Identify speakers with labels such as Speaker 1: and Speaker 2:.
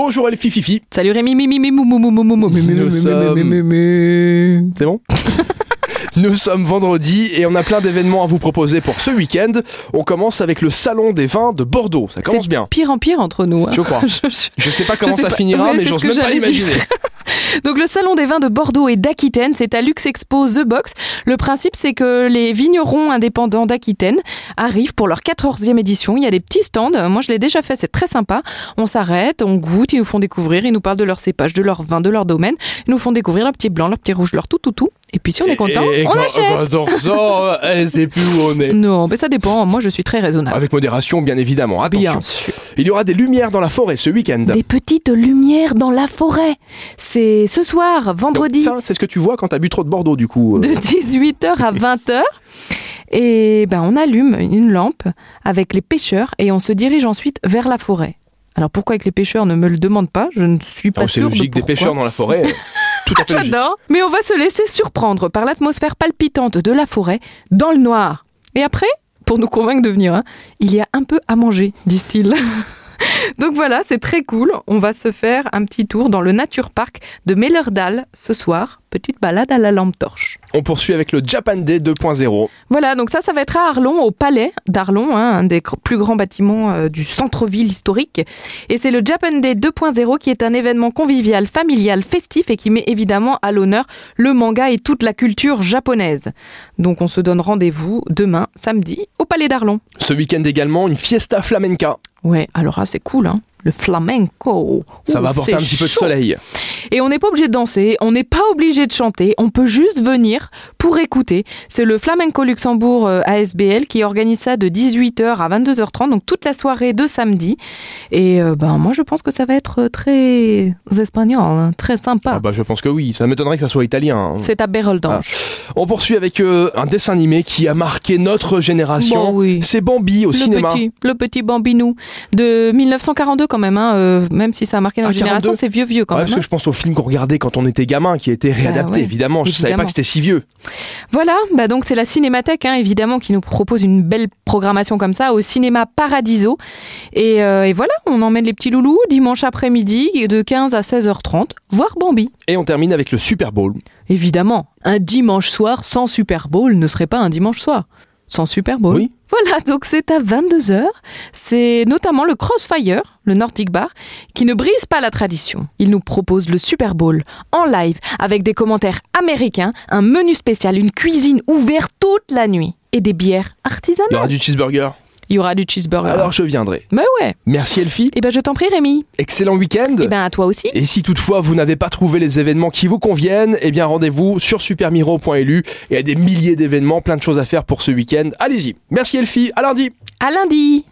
Speaker 1: Bonjour Elfie Fifi.
Speaker 2: Salut Rémi, mimi, mimi, mou, mou, mou, mou, mou, mou, mimi,
Speaker 1: Nous
Speaker 2: mimi,
Speaker 1: sommes-
Speaker 2: mimi, mimi.
Speaker 1: C'est bon Nous sommes vendredi et on a plein d'événements à vous proposer pour ce week-end. On commence avec le salon des vins de Bordeaux. Ça commence bien.
Speaker 2: Pire en pire entre nous. hein.
Speaker 1: Je crois.
Speaker 2: Je- je-
Speaker 1: Je sais pas comment
Speaker 2: sais
Speaker 1: ça
Speaker 2: pas.
Speaker 1: finira,
Speaker 2: Ouais,
Speaker 1: mais j'ose même pas l'imaginer.
Speaker 2: Donc le salon des vins de Bordeaux et d'Aquitaine, c'est à Lux Expo The Box. Le principe, c'est que les vignerons indépendants d'Aquitaine arrivent pour leur 14e édition. Il y a des petits stands. Moi, je l'ai déjà fait, c'est très sympa. On s'arrête, on goûte, ils nous font découvrir, ils nous parlent de leur cépage, de leur vin, de leur domaine. Ils nous font découvrir leur petit blanc, leur petit rouge, leur tout, tout, tout. Et puis si on est content,
Speaker 1: Et- et
Speaker 2: on
Speaker 1: quand-
Speaker 2: achète.
Speaker 1: Quand on ressort, elle sait plus où on est.
Speaker 2: Non, mais ça dépend. Moi, je suis très raisonnable.
Speaker 1: Avec modération, bien évidemment. Attention.
Speaker 2: Bien sûr.
Speaker 1: Il y aura des lumières dans la forêt ce week-end.
Speaker 2: Des petites lumières dans la forêt. C'est ce soir,
Speaker 1: Donc,
Speaker 2: vendredi,
Speaker 1: ça, c'est ce que tu vois quand t'as bu trop de Bordeaux, du coup. euh.
Speaker 2: de 18h à 20h. Et ben, on allume une lampe avec les pêcheurs et on se dirige ensuite vers la forêt. Alors pourquoi avec les pêcheurs ne me le demande pas, je ne suis pas
Speaker 1: Oh, c'est
Speaker 2: de
Speaker 1: logique, des pêcheurs dans la forêt.
Speaker 2: Mais on va se laisser surprendre par l'atmosphère palpitante de la forêt dans le noir. Et après, pour nous convaincre de venir, hein, il y a un peu à manger, disent-ils. Donc voilà, c'est très cool. On va se faire un petit tour dans le Nature Park de Mellerdal ce soir. Petite balade à la lampe torche.
Speaker 1: On poursuit avec le Japan Day 2.0.
Speaker 2: Voilà, donc ça, ça va être à Arlon, au palais d'Arlon, hein, un des plus grands bâtiments euh, du centre-ville historique. Et c'est le Japan Day 2.0 qui est un événement convivial, familial, festif et qui met évidemment à l'honneur le manga et toute la culture japonaise. Donc on se donne rendez-vous demain, samedi, au palais d'Arlon.
Speaker 1: Ce week-end également, une fiesta flamenca.
Speaker 2: Ouais, alors là, c'est cool, hein. Le flamenco.
Speaker 1: Ça
Speaker 2: Ouh,
Speaker 1: va apporter un petit peu de soleil.
Speaker 2: Et on n'est pas obligé de danser, on n'est pas obligé de chanter, on peut juste venir pour écouter. C'est le Flamenco Luxembourg euh, ASBL qui organise ça de 18h à 22h30, donc toute la soirée de samedi. Et euh, ben moi je pense que ça va être très espagnol, hein, très sympa.
Speaker 1: Ah bah je pense que oui, ça m'étonnerait que ça soit italien. hein.
Speaker 2: C'est à Béroldange.
Speaker 1: On poursuit avec euh, un dessin animé qui a marqué notre génération.
Speaker 2: Bon, oui.
Speaker 1: C'est Bambi au
Speaker 2: le
Speaker 1: cinéma.
Speaker 2: petit, le petit Bambinou de 1942 quand même, hein, euh, même si ça a marqué notre
Speaker 1: Ah,
Speaker 2: génération,
Speaker 1: 42.
Speaker 2: c'est vieux vieux quand
Speaker 1: Ouais,
Speaker 2: même.
Speaker 1: parce que
Speaker 2: hein.
Speaker 1: je pense au film qu'on regardait quand on était gamin, qui a été réadapté,
Speaker 2: ouais,
Speaker 1: évidemment. Je savais pas que c'était si vieux.
Speaker 2: Voilà, bah donc c'est la Cinémathèque hein, évidemment qui nous propose une belle programmation comme ça au cinéma Paradiso. Et, euh, et voilà, on emmène les petits loulous dimanche après-midi de 15 à 16h30 voir Bambi.
Speaker 1: Et on termine avec le Super Bowl.
Speaker 2: Évidemment, un dimanche soir sans Super Bowl ne serait pas un dimanche soir. Sans Super Bowl.
Speaker 1: Oui.
Speaker 2: Voilà, donc c'est à 22h. C'est notamment le Crossfire, le Nordic Bar, qui ne brise pas la tradition. Il nous propose le Super Bowl en live avec des commentaires américains, un menu spécial, une cuisine ouverte toute la nuit et des bières
Speaker 1: Il y
Speaker 2: artisanales.
Speaker 1: aura du cheeseburger.
Speaker 2: Il y aura du cheeseburger.
Speaker 1: Alors je viendrai.
Speaker 2: Mais ouais.
Speaker 1: Merci Elfie.
Speaker 2: Eh ben je t'en prie Rémi.
Speaker 1: Excellent week-end.
Speaker 2: Eh ben à toi aussi.
Speaker 1: Et si toutefois vous n'avez pas trouvé les événements qui vous conviennent, eh bien rendez-vous sur supermiro.lu. Il y a des milliers d'événements, plein de choses à faire pour ce week-end. Allez-y. Merci Elfie. À lundi.
Speaker 2: À lundi.